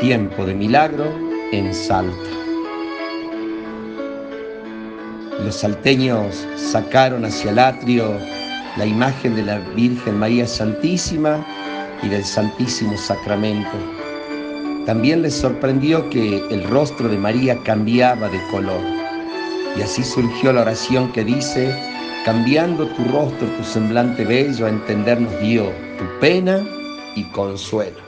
Tiempo de milagro en Salta. Los salteños sacaron hacia el atrio la imagen de la Virgen María Santísima y del Santísimo Sacramento. También les sorprendió que el rostro de María cambiaba de color. Y así surgió la oración que dice, cambiando tu rostro, tu semblante bello, a entendernos dio tu pena y consuelo.